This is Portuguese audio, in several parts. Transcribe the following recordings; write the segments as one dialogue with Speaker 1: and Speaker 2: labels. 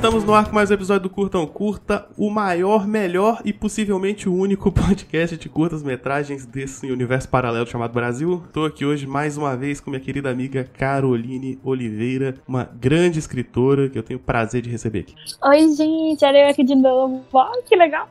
Speaker 1: Estamos no ar com mais um episódio do Curtão Curta, o maior, melhor e possivelmente o único podcast de curtas metragens desse universo paralelo chamado Brasil. Tô aqui hoje mais uma vez com minha querida amiga Caroline Oliveira, uma grande escritora que eu tenho o prazer de receber aqui.
Speaker 2: Oi, gente, olha eu aqui de novo. Ó, que legal.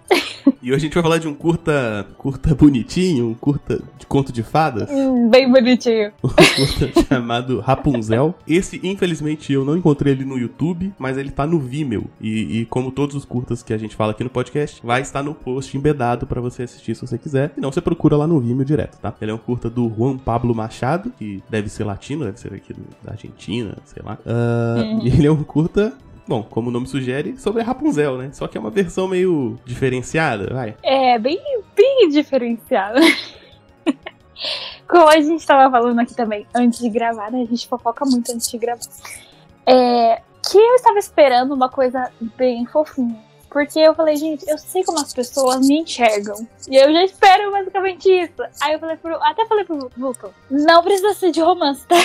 Speaker 1: E hoje a gente vai falar de um curta, curta bonitinho, um curta de conto de fadas.
Speaker 2: Hum, bem bonitinho.
Speaker 1: um curta chamado Rapunzel. Esse, infelizmente, eu não encontrei ele no YouTube, mas ele tá no Vimeo. E, e como todos os curtas que a gente fala aqui no podcast, vai estar no post embedado pra você assistir se você quiser. E não, você procura lá no Vimeo direto, tá? Ele é um curta do Juan Pablo Machado, que deve ser latino, deve ser aqui da Argentina, sei lá. E ele é um curta. Bom, como o nome sugere, sobre a Rapunzel, né? Só que é uma versão meio diferenciada, vai.
Speaker 2: É, bem, bem diferenciado. Como a gente tava falando aqui também, antes de gravar, né? A gente fofoca muito antes de gravar. É, que eu estava esperando uma coisa bem fofinha. Porque eu falei, gente, eu sei como as pessoas me enxergam. E eu já espero basicamente isso. Aí eu falei pro. Até falei pro Vulcan, não precisa ser de romance, tá?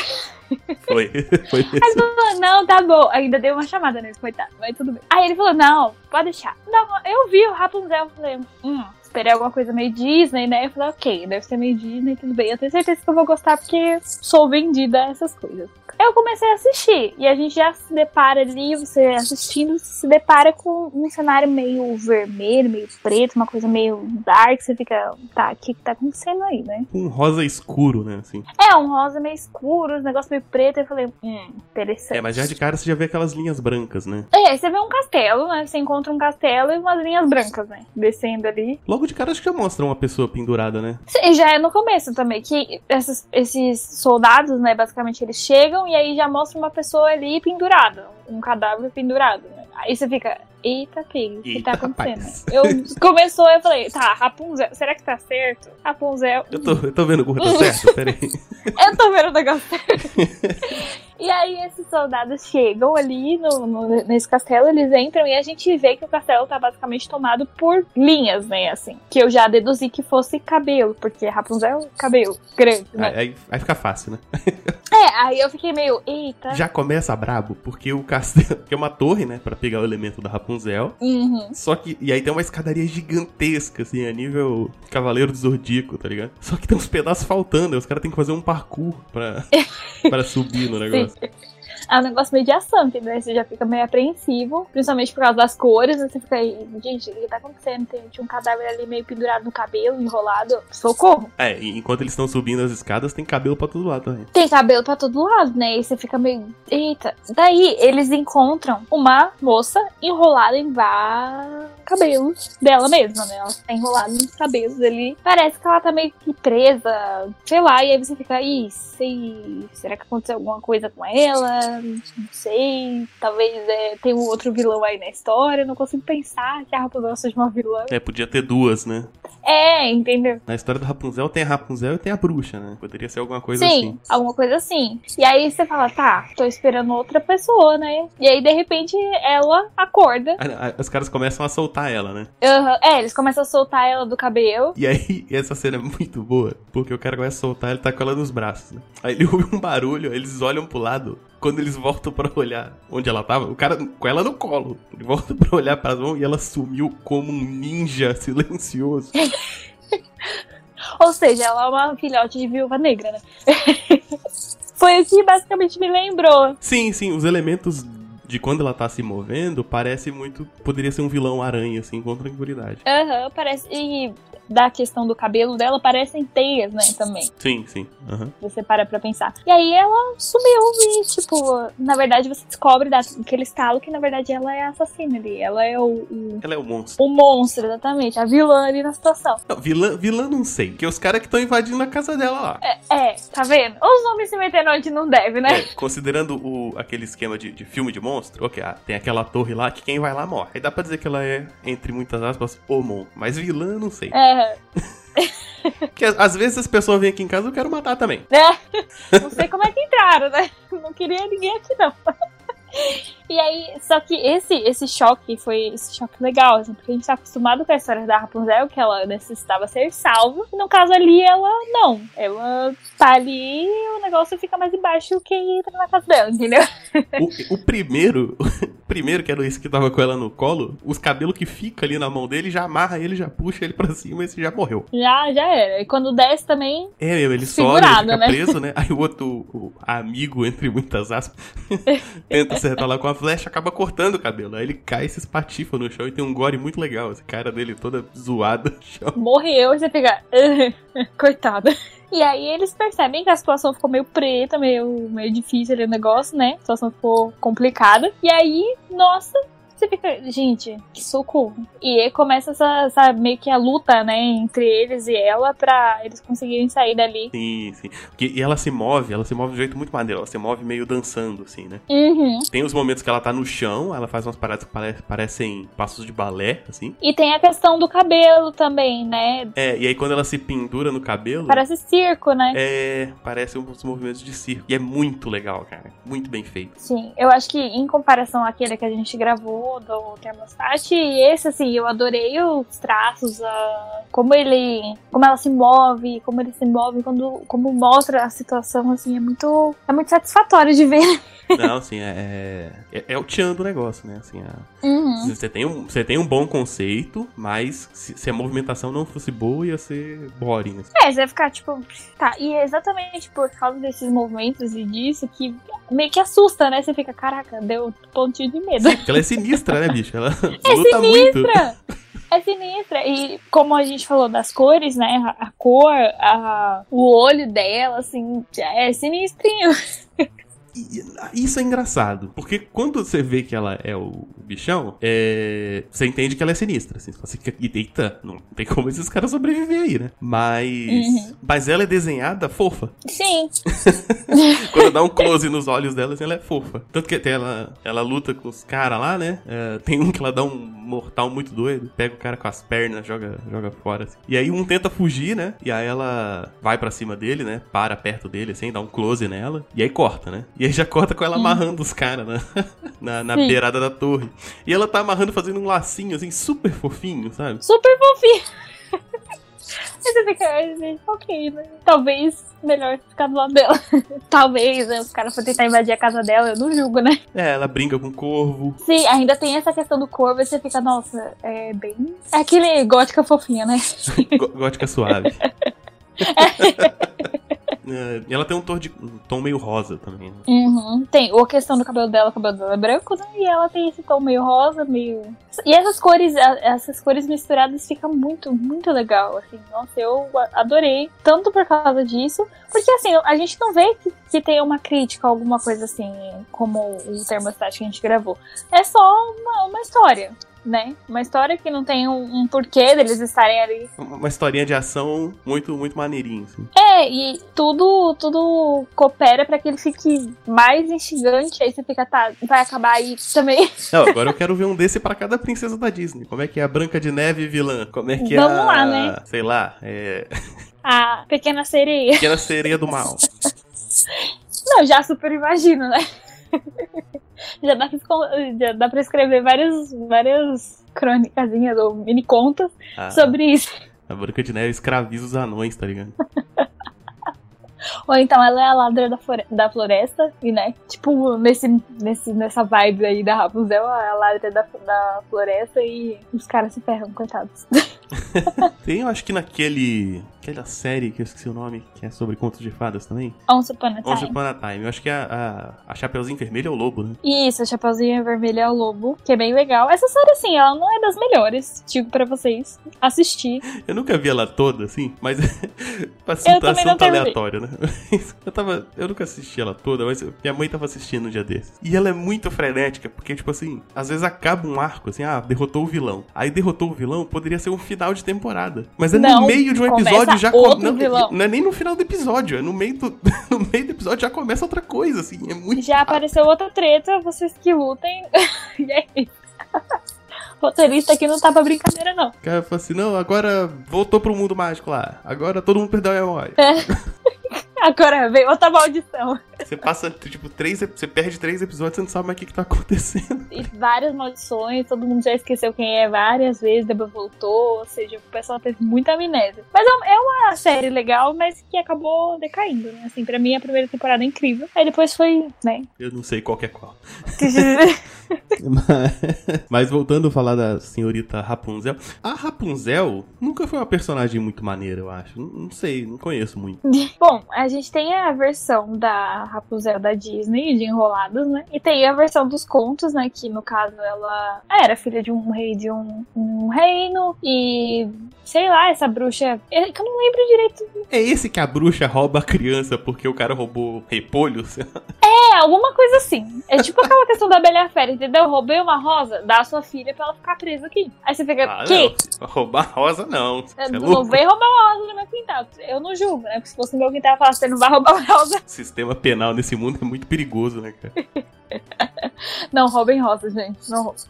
Speaker 1: Foi. Foi
Speaker 2: Aí ele falou, não, tá bom. Ainda dei uma chamada nele, coitado, mas tudo bem. Aí ele falou, não, pode deixar. Não, eu vi o Rapunzel, eu falei, hum, esperei alguma coisa meio Disney, né? Eu falei, ok, deve ser meio Disney, tudo bem. Eu tenho certeza que eu vou gostar porque sou vendida a essas coisas. Eu comecei a assistir e a gente já se depara ali, você assistindo, se depara com um cenário meio vermelho, meio preto, uma coisa meio dark. Você fica, tá, o que que tá acontecendo aí, né?
Speaker 1: um rosa escuro, né? Assim.
Speaker 2: É, um rosa meio escuro, os negócios meio preto. Eu falei, hum, interessante.
Speaker 1: É, mas já de cara você já vê aquelas linhas brancas, né?
Speaker 2: É, você vê um castelo, né? Você encontra um castelo e umas linhas brancas, né? Descendo ali.
Speaker 1: Logo de cara acho que já mostra uma pessoa pendurada, né?
Speaker 2: Sim, já é no começo também, que esses, esses soldados, né, basicamente eles chegam e aí já mostra uma pessoa ali pendurada, um cadáver pendurado, né? Aí você fica, eita, pig, o que tá acontecendo?
Speaker 1: rapaz.
Speaker 2: Eu começou, eu falei, tá, Rapunzel, será que tá certo? Rapunzel,
Speaker 1: Eu tô, eu tô vendo o curta certo? Pera aí.
Speaker 2: Eu tô vendo o negócio certo. E aí esses soldados chegam ali no, no- nesse castelo, eles entram e a gente vê que o castelo tá basicamente tomado por linhas, né, assim. Que eu já deduzi que fosse cabelo, porque Rapunzel, cabelo, grande, né?
Speaker 1: Aí, aí- aí fica fácil, né?
Speaker 2: É, aí eu fiquei meio, eita.
Speaker 1: Já começa brabo, porque o castelo. Que é uma torre, né? Pra pegar o elemento da Rapunzel.
Speaker 2: Uhum.
Speaker 1: Só que. E aí tem uma escadaria gigantesca, assim, a nível Cavaleiro do Zodíaco, tá ligado? Só que tem uns pedaços faltando, aí os caras têm que fazer um parkour pra, pra subir no negócio.
Speaker 2: É um negócio meio de ação, entendeu? Aí Você já fica meio apreensivo, principalmente por causa das cores. Você fica aí, gente, o que tá acontecendo? Tem, tinha um cadáver ali meio pendurado no cabelo, enrolado. Socorro!
Speaker 1: É, e enquanto eles estão subindo as escadas, tem cabelo pra todo lado também.
Speaker 2: tem cabelo pra todo lado, né? E você fica meio. Eita. Daí eles encontram uma moça enrolada em vários cabelos dela mesma, né? Ela tá enrolada nos cabelos ali. Parece que ela tá meio que presa, sei lá. E aí você fica, ih, sei. Será que aconteceu alguma coisa com ela? Não sei. Talvez é, tem um outro vilão aí na história. Não consigo pensar que a Rapunzel seja uma vilã.
Speaker 1: É, podia ter duas, né?
Speaker 2: É, entendeu?
Speaker 1: Na história do Rapunzel tem a Rapunzel e tem a bruxa, né? Poderia ser alguma coisa
Speaker 2: Sim,
Speaker 1: assim.
Speaker 2: alguma coisa assim. E aí você fala, tá, tô esperando outra pessoa, né? E aí, de repente, ela acorda.
Speaker 1: Ah, ah, Os caras começam a soltar ela, né?
Speaker 2: Aham, É, eles começam a soltar ela do cabelo.
Speaker 1: E aí, essa cena é muito boa, porque o cara começa a soltar, ele tá com ela nos braços, né? Aí ele ouve um barulho, aí eles olham pro lado. Quando eles voltam pra olhar onde ela tava, o cara com ela no colo. Ele volta pra olhar pras mãos e ela sumiu como um ninja silencioso.
Speaker 2: Ou seja, ela é uma filhote de viúva negra, né? Foi o que basicamente me lembrou.
Speaker 1: Sim, sim, os elementos de quando ela tá se movendo parece muito. Poderia ser um vilão aranha, assim, com tranquilidade.
Speaker 2: Aham, parece. E da questão do cabelo dela, parecem teias, né? Também.
Speaker 1: Sim, sim. aham.
Speaker 2: Você para pra pensar. E aí ela sumiu e, tipo, na verdade você descobre daquele estalo que na verdade ela é a assassina ali. Ela é o, o,
Speaker 1: Ela é o monstro.
Speaker 2: o monstro, exatamente. A vilã ali na situação.
Speaker 1: Não, vilã, vilã não sei, que é os caras que estão invadindo a casa dela lá.
Speaker 2: É, tá vendo? Os homens se meteram onde não deve, né?
Speaker 1: É, considerando o, aquele esquema de, de filme de monstro, ok, ah, tem aquela torre lá que quem vai lá morre. Aí dá pra dizer que ela é, entre muitas aspas, o mon. Mas vilã, não sei.
Speaker 2: É.
Speaker 1: Porque às- vezes as pessoas vêm aqui em casa e eu quero matar também.
Speaker 2: É. Não sei como é que entraram, né? Não queria ninguém aqui, não. E aí, só que esse, esse choque foi esse choque legal, assim, porque a gente tá acostumado com a história da Rapunzel, que ela necessitava ser salva. E no caso ali, ela não. Ela tá ali e o negócio fica mais embaixo que entra na casa dela, entendeu?
Speaker 1: O, o primeiro, primeiro, que era esse que tava com ela no colo, os cabelos que fica ali na mão dele, já amarra ele, já puxa ele pra cima e esse já morreu.
Speaker 2: Já, já era. E quando desce também.
Speaker 1: É, meu, ele sobe, ele fica
Speaker 2: né?
Speaker 1: preso, né? Aí o outro, o amigo, entre muitas aspas, tenta acertar lá com a flecha, acaba cortando o cabelo. Aí ele cai e se espatifa no chão e tem um gore muito legal. Esse cara dele toda zoada no chão.
Speaker 2: morreu você fica. Coitada. E aí eles percebem que a situação ficou meio preta, meio, meio difícil ali o negócio, né? A situação ficou complicada. E aí, nossa, você fica, gente, que socorro. E aí começa essa, essa meio que a luta, né, entre eles e ela pra eles conseguirem sair dali.
Speaker 1: Sim, sim. Porque, e ela se move, ela se move de um jeito muito maneiro. Ela se move meio dançando, assim, né?
Speaker 2: Uhum.
Speaker 1: Tem os momentos que ela tá no chão, ela faz umas paradas que pare- parecem passos de balé, assim.
Speaker 2: E tem a questão do cabelo também, né?
Speaker 1: É, e aí quando ela se pendura no cabelo.
Speaker 2: Parece circo, né?
Speaker 1: É, parece uns movimentos de circo. E é muito legal, cara. Muito bem feito.
Speaker 2: Sim, eu acho que em comparação àquele que a gente gravou do Thermostat, esse, assim, eu adorei os traços, a, como ele. como ela se move, como ele se move, quando, como mostra a situação, assim, é muito. é muito satisfatório de ver.
Speaker 1: Não, assim, é, é, é o tchan do negócio, né? Assim, a-
Speaker 2: Uhum.
Speaker 1: você, tem um, você tem um bom conceito, mas se, se a movimentação não fosse boa, ia ser boring. assim.
Speaker 2: É, você vai ficar tipo. Tá, e é exatamente por causa desses movimentos e disso que meio que assusta, né? Você fica, caraca, deu um pontinho de medo.
Speaker 1: Porque ela é sinistra, né, bicho? Ela
Speaker 2: É
Speaker 1: luta muito.
Speaker 2: sinistra! É sinistra. E como a gente falou das cores, né? A, a cor, a, o olho dela, assim, é sinistrinho.
Speaker 1: Isso é engraçado, porque quando você vê que ela é o bichão, é, você entende que ela é sinistra. Assim, você fica, eita, não tem como esses caras sobreviver aí, né? Mas.
Speaker 2: Uhum.
Speaker 1: Mas ela é desenhada fofa.
Speaker 2: Sim.
Speaker 1: Quando dá um close nos olhos dela, assim, ela é fofa. Tanto que tem ela, ela luta com os caras lá, né? É, tem um que ela dá um mortal muito doido, pega o cara com as pernas, joga, joga fora. assim. E aí um tenta fugir, né? E aí ela vai pra cima dele, né? Para perto dele, assim, dá um close nela. E aí corta, né? E aí já corta com ela amarrando os caras né? na, na
Speaker 2: Sim.
Speaker 1: beirada da torre. E ela tá amarrando, fazendo um lacinho, assim, super fofinho, sabe?
Speaker 2: Super fofinho. Aí você fica, gente, ok, né? Talvez melhor ficar do lado dela. Talvez, né? Os caras foram tentar invadir a casa dela, eu não julgo, né?
Speaker 1: É, ela brinca com o corvo.
Speaker 2: Sim, ainda tem essa questão do corvo, e você fica, nossa, é bem. É aquele gótica fofinha, né?
Speaker 1: Gó- Gótica suave. É, e ela tem um tom, de, um tom meio rosa também. né?
Speaker 2: Uhum. Tem ou a questão do cabelo dela, o cabelo dela é branco, né? E ela tem esse tom meio rosa, meio. E essas cores, essas cores misturadas fica muito, muito legal, assim. Nossa, eu adorei. Tanto por causa disso, porque assim, a gente não vê que, que tem uma crítica, alguma coisa assim, como o termostat que a gente gravou. É só uma, uma história. Né? Uma história que não tem um, um porquê deles estarem ali
Speaker 1: Uma historinha de ação muito, muito maneirinha, assim.
Speaker 2: É, e tudo, tudo coopera pra que ele fique mais instigante. Aí você fica, tá, vai acabar aí também.
Speaker 1: Não, agora eu quero ver um desse pra cada princesa da Disney. Como é que é a Branca de Neve vilã? Como é que é
Speaker 2: Vamos
Speaker 1: a...
Speaker 2: lá, né?
Speaker 1: Sei lá, é...
Speaker 2: A pequena sereia.
Speaker 1: Pequena Sereia do Mal.
Speaker 2: Não, já super imagino, né? já, dá já dá pra escrever várias, várias crônicazinhas ou mini contas
Speaker 1: A,
Speaker 2: sobre isso.
Speaker 1: a Branca de Neve escraviza os anões, tá ligado?
Speaker 2: Ou então ela é a ladra da, da floresta, e né? Tipo, nesse, nesse, nessa vibe aí da Rapunzel, ela é a ladra da, da floresta e os caras se ferram, coitados.
Speaker 1: Tem, eu acho que naquele... Aquela série que eu esqueci o nome, que é sobre contos de fadas também.
Speaker 2: Once Upon a
Speaker 1: Once
Speaker 2: Time.
Speaker 1: Upon a Time. Eu acho que a, a, a Chapeuzinho Vermelho é o lobo, né?
Speaker 2: Isso, a Chapeuzinho Vermelho é o Lobo, que é bem legal. Essa série, assim, ela não é das melhores, digo pra vocês assistir.
Speaker 1: Eu nunca vi ela toda, assim, mas
Speaker 2: também
Speaker 1: situação tá aleatória, né? Eu tava. Eu nunca assisti ela toda, mas minha mãe tava assistindo um dia desses. E ela é muito frenética, porque, tipo assim, às vezes acaba um arco, assim, ah, derrotou o vilão. Aí derrotou o vilão, poderia ser um final de temporada. Mas é
Speaker 2: Não,
Speaker 1: no meio de um
Speaker 2: começa
Speaker 1: episódio já
Speaker 2: outro
Speaker 1: não,
Speaker 2: vilão.
Speaker 1: não é nem no final do episódio, é no meio do, no meio do episódio já começa outra coisa, assim. É muito.
Speaker 2: Já apareceu outra treta, vocês que lutem. e é isso. Roteirista aqui não tá pra brincadeira, não.
Speaker 1: O cara fala assim, não, agora voltou pro mundo mágico lá. Agora todo mundo perdeu a memória.
Speaker 2: Agora veio outra maldição.
Speaker 1: Você passa, tipo, três. Você perde três episódios e você não sabe mais o que, que tá acontecendo.
Speaker 2: E várias maldições, todo mundo já esqueceu quem é várias vezes, depois voltou. Ou seja, o pessoal teve muita amnésia. Mas é é uma série legal, mas que acabou decaindo, né? Assim, pra mim a primeira temporada é incrível. Aí depois foi, né?
Speaker 1: Eu não sei qual que é qual. mas, mas voltando a falar da senhorita Rapunzel. A Rapunzel nunca foi uma personagem muito maneira, eu acho. Não, não sei, não conheço muito.
Speaker 2: Bom, a gente tem a versão da Rapunzel da Disney, de Enrolados, né? E tem a versão dos contos, né? Que no caso ela era filha de um rei de um, um reino. E sei lá, essa bruxa. é que Eu não lembro direito.
Speaker 1: É esse que a bruxa rouba a criança porque o cara roubou repolho?
Speaker 2: É, alguma coisa assim. É tipo aquela questão da Bela Fera, entendeu? Roubei uma rosa, dá a sua filha pra ela ficar presa aqui. Aí você fica,
Speaker 1: Ah,
Speaker 2: que?
Speaker 1: não. Roubar rosa, não. É
Speaker 2: Eu não vem roubar uma rosa no meu quintal. Eu não julgo, né? Porque se fosse no meu quintal, eu falava, você não vai roubar uma rosa.
Speaker 1: O sistema penal nesse mundo é muito perigoso, né, cara?
Speaker 2: Não roubem rosas, gente. Não roubem.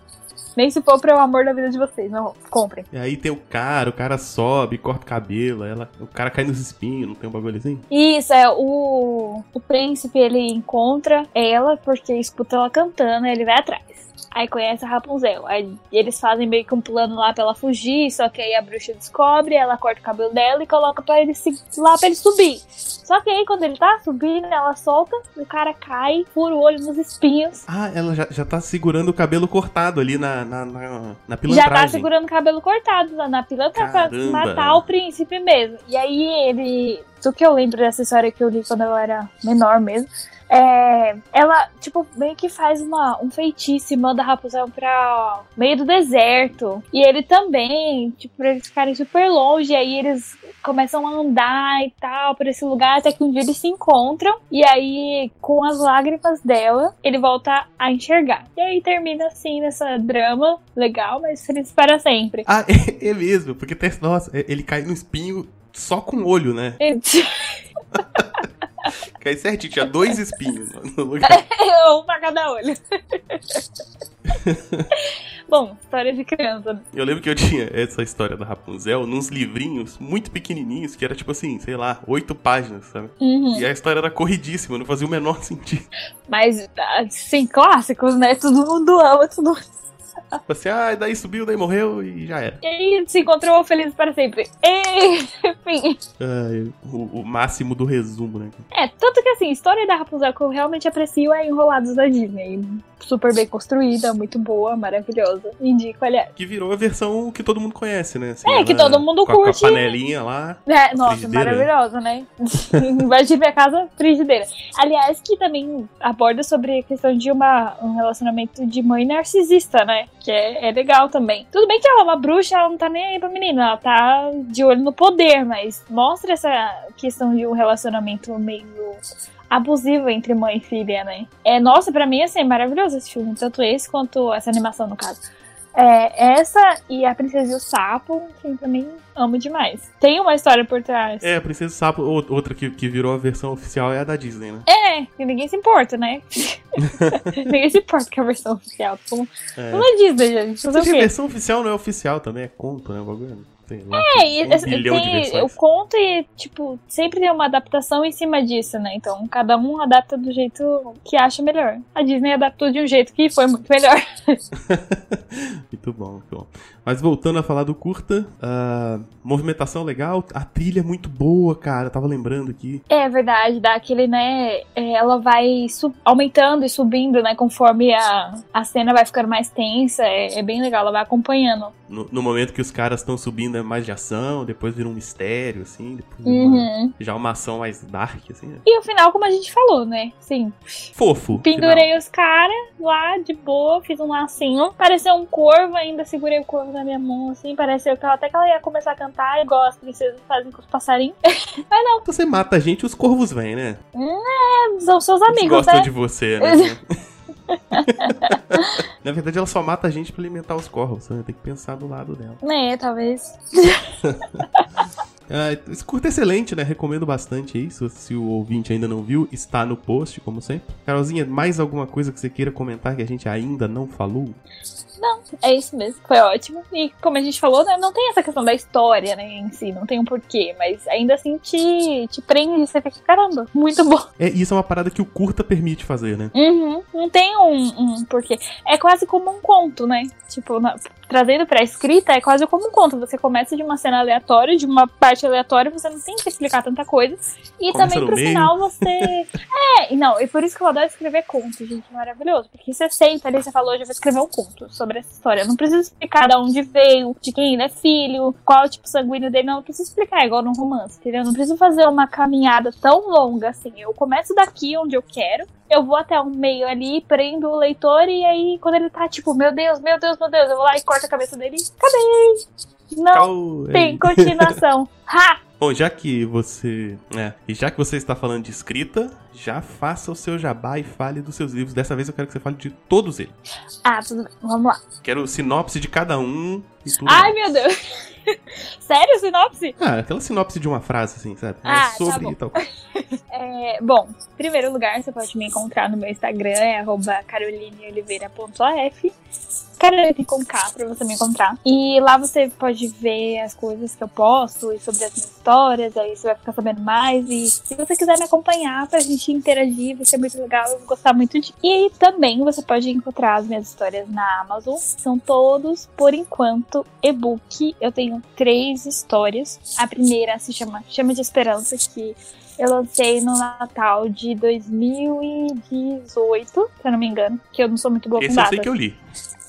Speaker 2: Nem se for para o amor da vida de vocês, não. Comprem.
Speaker 1: E aí tem o cara, o cara sobe, corta o cabelo, ela, o cara cai nos espinhos, não tem um bagulho assim?
Speaker 2: Isso, é, o, o príncipe, ele encontra ela porque escuta ela cantando ele vai atrás. Aí conhece a Rapunzel. Aí eles fazem meio que um plano lá pra ela fugir, só que aí a bruxa descobre, ela corta o cabelo dela e coloca pra ele se- lá pra ele subir. Só que aí quando ele tá subindo, ela solta, o cara cai, fura o olho nos espinhos.
Speaker 1: Ah, ela já, já tá segurando o cabelo cortado ali na, na, na, na
Speaker 2: Já
Speaker 1: pilantragem.
Speaker 2: tá segurando o cabelo cortado lá na pilantra pra matar o príncipe mesmo. E aí ele. Do que eu lembro dessa história que eu li quando eu era menor mesmo. É, ela, tipo, meio que faz uma, um feitiço e manda a Rapunzel pra meio do deserto. E ele também, tipo, pra eles ficarem super longe. E aí eles começam a andar e tal por esse lugar. Até que um dia eles se encontram. E aí, com as lágrimas dela, ele volta a enxergar. E aí termina assim nessa drama legal, mas feliz para sempre.
Speaker 1: Ah, é, é mesmo, porque nossa, ele cai no espinho só com o olho, né? Cai certinho, tinha dois espinhos no lugar.
Speaker 2: um pra cada olho. Bom, história de criança.
Speaker 1: Eu lembro que eu tinha essa história da Rapunzel nos livrinhos muito pequenininhos, que era tipo assim, sei lá, oito páginas, sabe?
Speaker 2: Uhum.
Speaker 1: E a história era corridíssima, não fazia o menor sentido.
Speaker 2: Mas, assim, clássicos, né? Todo mundo ama, todo mundo.
Speaker 1: Tipo assim, ah, daí subiu, daí morreu e já era.
Speaker 2: E aí se encontrou feliz para sempre. E, enfim.
Speaker 1: O, o máximo do resumo, né?
Speaker 2: É, tanto que assim, a história da Rapunzel que eu realmente aprecio é Enrolados da Disney. Super bem construída, muito boa, maravilhosa. Indico, aliás.
Speaker 1: Que virou a versão que todo mundo conhece, né? Assim,
Speaker 2: É, que
Speaker 1: ela-
Speaker 2: todo mundo
Speaker 1: com a-
Speaker 2: curte.
Speaker 1: Com a panelinha lá.
Speaker 2: É, nossa, maravilhosa, né? De minha casa, frigideira. Aliás, que também aborda sobre a questão de uma, um relacionamento de mãe narcisista, né? Que é, é legal também. Tudo bem que ela é uma bruxa, ela não tá nem aí pra menina, ela tá de olho no poder, mas mostra essa questão de um relacionamento meio abusivo entre mãe e filha, né? É, nossa, pra mim, assim, é maravilhoso esse filme, tanto esse quanto essa animação, no caso. É, essa e a Princesa e o Sapo, assim, também amo demais. Tem uma história por trás.
Speaker 1: É, a Princesa Sapo, ou- outra que, que virou a versão oficial é a da Disney, né?
Speaker 2: É, e ninguém se importa, né? ninguém se importa com a versão oficial. Como...
Speaker 1: É.
Speaker 2: Não é Disney, gente. Fazer o
Speaker 1: Porque a versão oficial não é oficial também, é conto, né? O bagulho. Lá,
Speaker 2: É, e,
Speaker 1: um
Speaker 2: tem,
Speaker 1: versões.
Speaker 2: eu conto e, tipo, sempre tem uma adaptação em cima disso, né? Então, cada um adapta do jeito que acha melhor. A Disney adaptou de um jeito que foi muito melhor.
Speaker 1: muito bom, muito bom. Mas voltando a falar do curta, a movimentação legal, a trilha é muito boa, cara. Eu tava lembrando aqui.
Speaker 2: É verdade, dá aquele, né? é, Ela vai aumentando e subindo, né? Conforme a, a cena vai ficando mais tensa. É, é bem legal, ela vai acompanhando.
Speaker 1: No, no momento que os caras estão subindo é mais de ação, depois vira um mistério, assim. Depois uma-
Speaker 2: Uhum.
Speaker 1: já uma ação mais dark, assim. né?
Speaker 2: E o final, como a gente falou, né? Sim,
Speaker 1: Fofo.
Speaker 2: pendurei os caras lá de boa, fiz um lacinho. Pareceu um corvo, ainda segurei o corvo na minha mão, assim. Pareceu que ela, até que ela ia começar a cantar, igual as princesas fazem com os passarinhos.
Speaker 1: final. Você mata a gente, os corvos vêm, né?
Speaker 2: São seus
Speaker 1: Eles
Speaker 2: amigos,
Speaker 1: gostam
Speaker 2: né?
Speaker 1: de você, né? Na verdade, ela só mata a gente pra alimentar os corvos. Você tem que pensar do lado dela.
Speaker 2: É, talvez.
Speaker 1: É, esse curta é excelente, né? Recomendo bastante. Se, se, o ouvinte ainda não viu, está no post, como sempre. Carolzinha, mais alguma coisa que você queira comentar que a gente ainda não falou?
Speaker 2: Não, é isso mesmo. Foi ótimo. E como a gente falou, né, não tem essa questão da história, né, em si, não tem um porquê, mas ainda assim te, te prende você fica, caramba, muito bom.
Speaker 1: É, isso é uma parada que o curta permite fazer, né?
Speaker 2: Uhum, não tem um, um porquê. É quase como um conto, né? Tipo, na, trazendo pra escrita, é quase como um conto. Você começa de uma cena aleatória, de uma parte aleatória, você não tem que explicar tanta coisa. E começa também pro meio. final você. é, não, e por isso que eu adoro escrever contos, gente. Maravilhoso. Porque você senta ali, você falou, hoje eu vou escrever um conto sobre essa história. Não preciso explicar de onde veio, de quem ele é filho, qual é o tipo sanguíneo dele, não. Eu preciso explicar, igual num romance, entendeu? Eu não preciso fazer uma caminhada tão longa assim. Eu começo daqui onde eu quero, eu vou até o meio ali, prendo o leitor, e aí quando ele tá tipo, meu Deus, meu Deus, meu Deus, eu vou lá e corto a cabeça dele. Cadê? Não tem continuação. ha!
Speaker 1: Bom, já que você. É, e já que você está falando de escrita, já faça o seu jabá e fale dos seus livros. Dessa vez eu quero que você fale de todos eles.
Speaker 2: Ah, tudo bem. Vamos lá.
Speaker 1: Quero sinopse de cada um
Speaker 2: e tudo. Ai, mais. meu Deus. Sério, sinopse?
Speaker 1: Ah, aquela sinopse de uma frase, assim, sabe? É ah, é sobre tá
Speaker 2: bom. tal. é, bom, em primeiro lugar, você pode me encontrar no meu Instagram, é carolineoliveira.af. Carolina com K pra você me encontrar. E lá você pode ver as coisas que eu posto e sobre as minhas histórias, aí você vai ficar sabendo mais. E se você quiser me acompanhar pra gente interagir, vai ser muito legal, eu vou gostar muito de. E também você pode encontrar as minhas histórias na Amazon. São todos, por enquanto, e-book. Eu tenho três histórias. A primeira se chama Chama de Esperança, que eu lancei no Natal de 2018, se eu não me engano, que eu não sou muito boa
Speaker 1: Esse
Speaker 2: com datas.
Speaker 1: eu sei que eu li.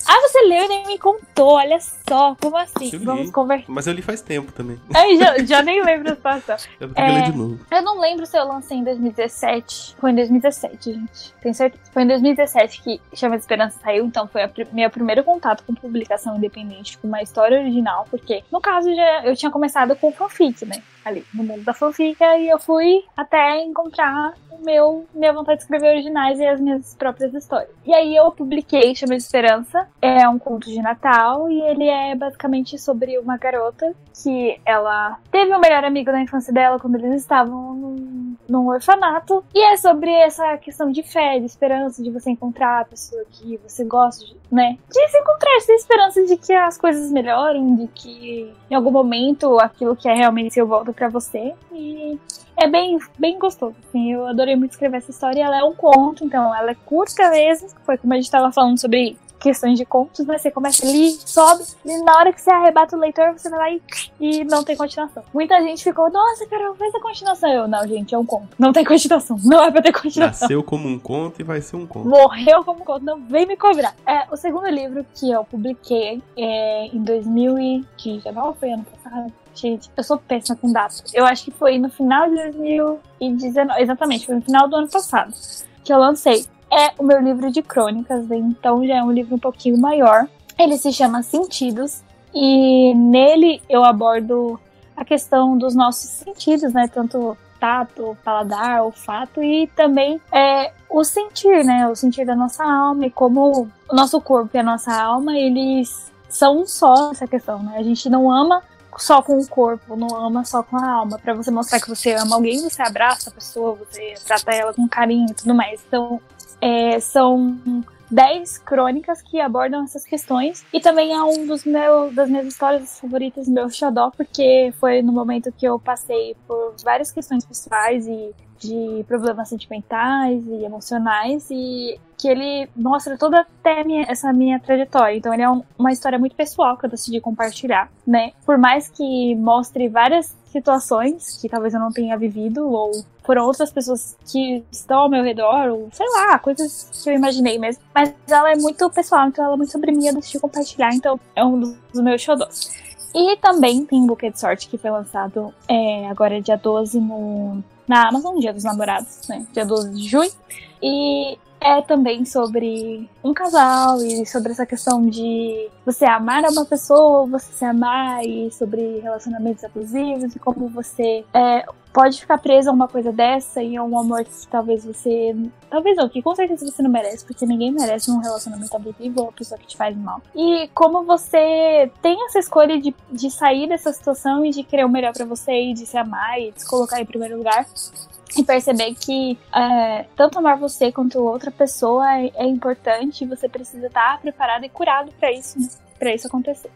Speaker 2: Ah, você leu e nem me contou, olha só, como assim?
Speaker 1: Eu Vamos conversar. Mas eu li faz tempo também.
Speaker 2: Ai, já, já nem lembro a situação.
Speaker 1: Eu vou é, ler de novo.
Speaker 2: Eu não lembro se eu lancei em 2017. Foi em 2017, gente. Tenho certeza. Foi em 2017 que Chama de Esperança saiu, então foi a pr meu primeiro contato com publicação independente, com uma história original, porque no caso já, eu tinha começado com fanfic, né? Ali, no mundo da fanfic, e eu fui até encontrar o meu, minha vontade de escrever originais e as minhas próprias histórias. E aí eu publiquei Chama de Esperança, é um conto de Natal e ele é basicamente sobre uma garota que ela teve um melhor amigo da infância dela quando eles estavam num, num, orfanato. E é sobre essa questão de fé, de esperança, de você encontrar a pessoa que você gosta, de, né? De se encontrar, ter esperança de que as coisas melhorem, de que em algum momento aquilo que é realmente seu volta para você. E é bem, bem gostoso, assim. Eu adorei muito escrever essa história. Ela é um conto, então ela é curta mesmo. Foi como a gente tava falando sobre questões de contos, né? Você começa ali, sobe, e na hora que você arrebata o leitor, você vai lá e, e não tem continuação. Muita gente ficou, nossa, cara, faz a continuação. Eu, não, gente, é um conto. Não tem continuação. Não é pra ter continuação.
Speaker 1: Nasceu como um conto e vai ser um conto.
Speaker 2: Morreu como um conto, não vem me cobrar. É, o segundo livro que eu publiquei é em 2019, foi ano passado. Gente, eu sou péssima com datas. Eu acho que foi no final de 2019. Exatamente, foi no final do ano passado que eu lancei é o meu livro de crônicas, né? então já é um livro um pouquinho maior. Ele se chama Sentidos e nele eu abordo a questão dos nossos sentidos, né? Tanto tato, paladar, olfato e também é, o sentir, né? O sentir da nossa alma e como o nosso corpo e a nossa alma, eles são um só essa questão, né? A gente não ama só com o corpo, não ama só com a alma. Para você mostrar que você ama alguém, você abraça a pessoa, você trata ela com carinho e tudo mais. Então, é, são 10 crônicas que abordam essas questões. E também é um dos meus, das minhas histórias favoritas, meu xodó, porque foi no momento que eu passei por várias questões pessoais e de problemas sentimentais e emocionais e que ele mostra toda até minha, essa minha trajetória. Então ele é um, uma história muito pessoal que eu decidi compartilhar, né? Por mais que mostre várias situações que talvez eu não tenha vivido ou por outras pessoas que estão ao meu redor, ou sei lá, coisas que eu imaginei mesmo. Mas ela é muito pessoal, então ela é muito sobre mim, eu decidi compartilhar, então é um dos meus xodós. E também tem Buquê de Sorte, que foi lançado é, agora dia 12 no, na Amazon, Dia dos Namorados, né? Dia 12 de junho. E é também sobre um casal e sobre essa questão de você amar uma pessoa, você se amar e sobre relacionamentos abusivos e como você é, pode ficar preso a uma coisa dessa e a um amor que talvez você. Talvez não, que com certeza você não merece, porque ninguém merece um relacionamento abusivo ou uma pessoa que te faz mal. E como você tem essa escolha de, de sair dessa situação e de querer o melhor para você e de se amar e de se colocar em primeiro lugar, e perceber que é, tanto amar você quanto outra pessoa é, é importante e você precisa estar preparado e curado para isso, para isso acontecer.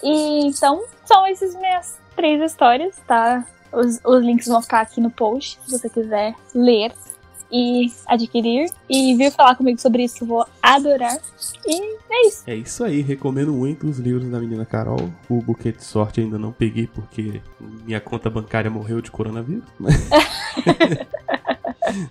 Speaker 2: E então são essas minhas três histórias, tá? Os, os links vão ficar aqui no post, se você quiser ler e adquirir e vir falar comigo sobre isso, eu vou adorar. E é isso.
Speaker 1: É isso aí, recomendo muito os livros da menina Carol. O buquê de sorte ainda não peguei porque minha conta bancária morreu de coronavírus.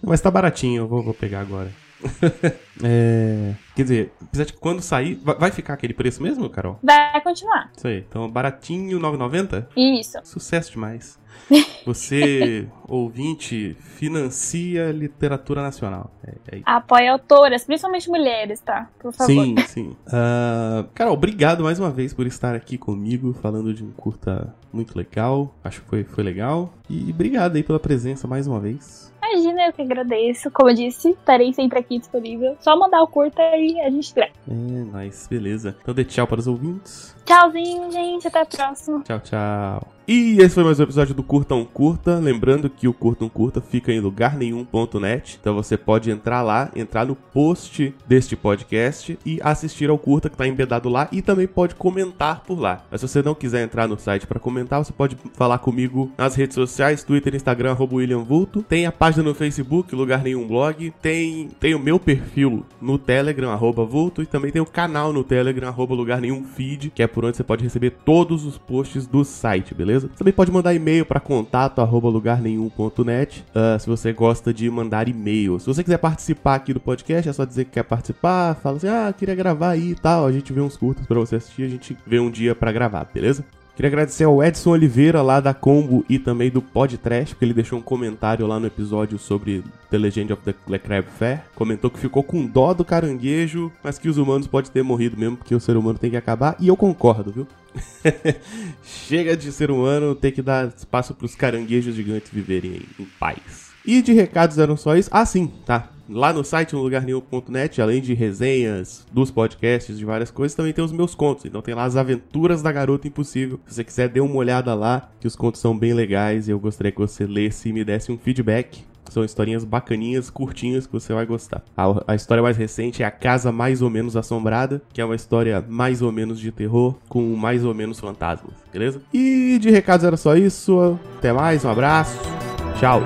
Speaker 1: Mas tá baratinho, eu vou, vou pegar agora. é, quer dizer, apesar de que quando sair, vai ficar aquele preço mesmo, Carol?
Speaker 2: Vai continuar.
Speaker 1: Isso aí. Então, baratinho, 9,90?
Speaker 2: Isso.
Speaker 1: Sucesso demais. Você, ouvinte, financia literatura nacional. É, é
Speaker 2: Apoia autoras, principalmente mulheres, tá? Por favor.
Speaker 1: Sim, sim. Uh, Carol, obrigado mais uma vez por estar aqui comigo, falando de um curta muito legal. Acho que foi, foi legal. E obrigado aí pela presença mais uma vez.
Speaker 2: Imagina, eu que agradeço. Como eu disse, estarei sempre aqui disponível. Só mandar o curta e a gente grava.
Speaker 1: É, nice, beleza. Então dê tchau para os ouvintes.
Speaker 2: Tchauzinho, gente. Até a próxima.
Speaker 1: Tchau, tchau. E esse foi mais um episódio do Curta um Curta. Lembrando que o Curta um Curta fica em lugar nenhum.net. Então você pode entrar lá, entrar no post deste podcast e assistir ao curta que está embedado lá e também pode comentar por lá. Mas se você não quiser entrar no site para comentar, você pode falar comigo nas redes sociais, Twitter, Instagram, William Vulto. Tem a página no Facebook, Lugar Nenhum Blog. Tem, tem o meu perfil no Telegram, Vulto. E também tem o canal no Telegram, Lugar Nenhum Feed, que é por onde você pode receber todos os posts do site, beleza? Beleza? Também pode mandar e-mail para contato arroba lugarnenhum.net uh, se você gosta de mandar e-mail. Se você quiser participar aqui do podcast, é só dizer que quer participar, fala assim, ah, queria gravar aí e tal, a gente vê uns curtos para você assistir, a gente vê um dia para gravar, beleza? Queria agradecer ao Edson Oliveira lá da Combo e também do Podtrash, porque ele deixou um comentário lá no episódio sobre The Legend of the Crab Fair. Comentou que ficou com dó do caranguejo, mas que os humanos podem ter morrido mesmo, porque o ser humano tem que acabar. E eu concordo, viu? Chega de ser humano, tem que dar espaço para os caranguejos gigantes viverem em paz. E de recados eram só isso. Ah, sim, tá. Lá no site, no lugarnenhum.net, além de resenhas dos podcasts, de várias coisas, também tem os meus contos. Então tem lá as aventuras da Garota Impossível. Se você quiser, dê uma olhada lá, que os contos são bem legais e eu gostaria que você lesse e me desse um feedback. São historinhas bacaninhas, curtinhas, que você vai gostar. A, a, história mais recente é A Casa Mais ou Menos Assombrada, que é uma história mais ou menos de terror, com mais ou menos fantasmas, beleza? E de recados era só isso. Até mais, um abraço. Tchau.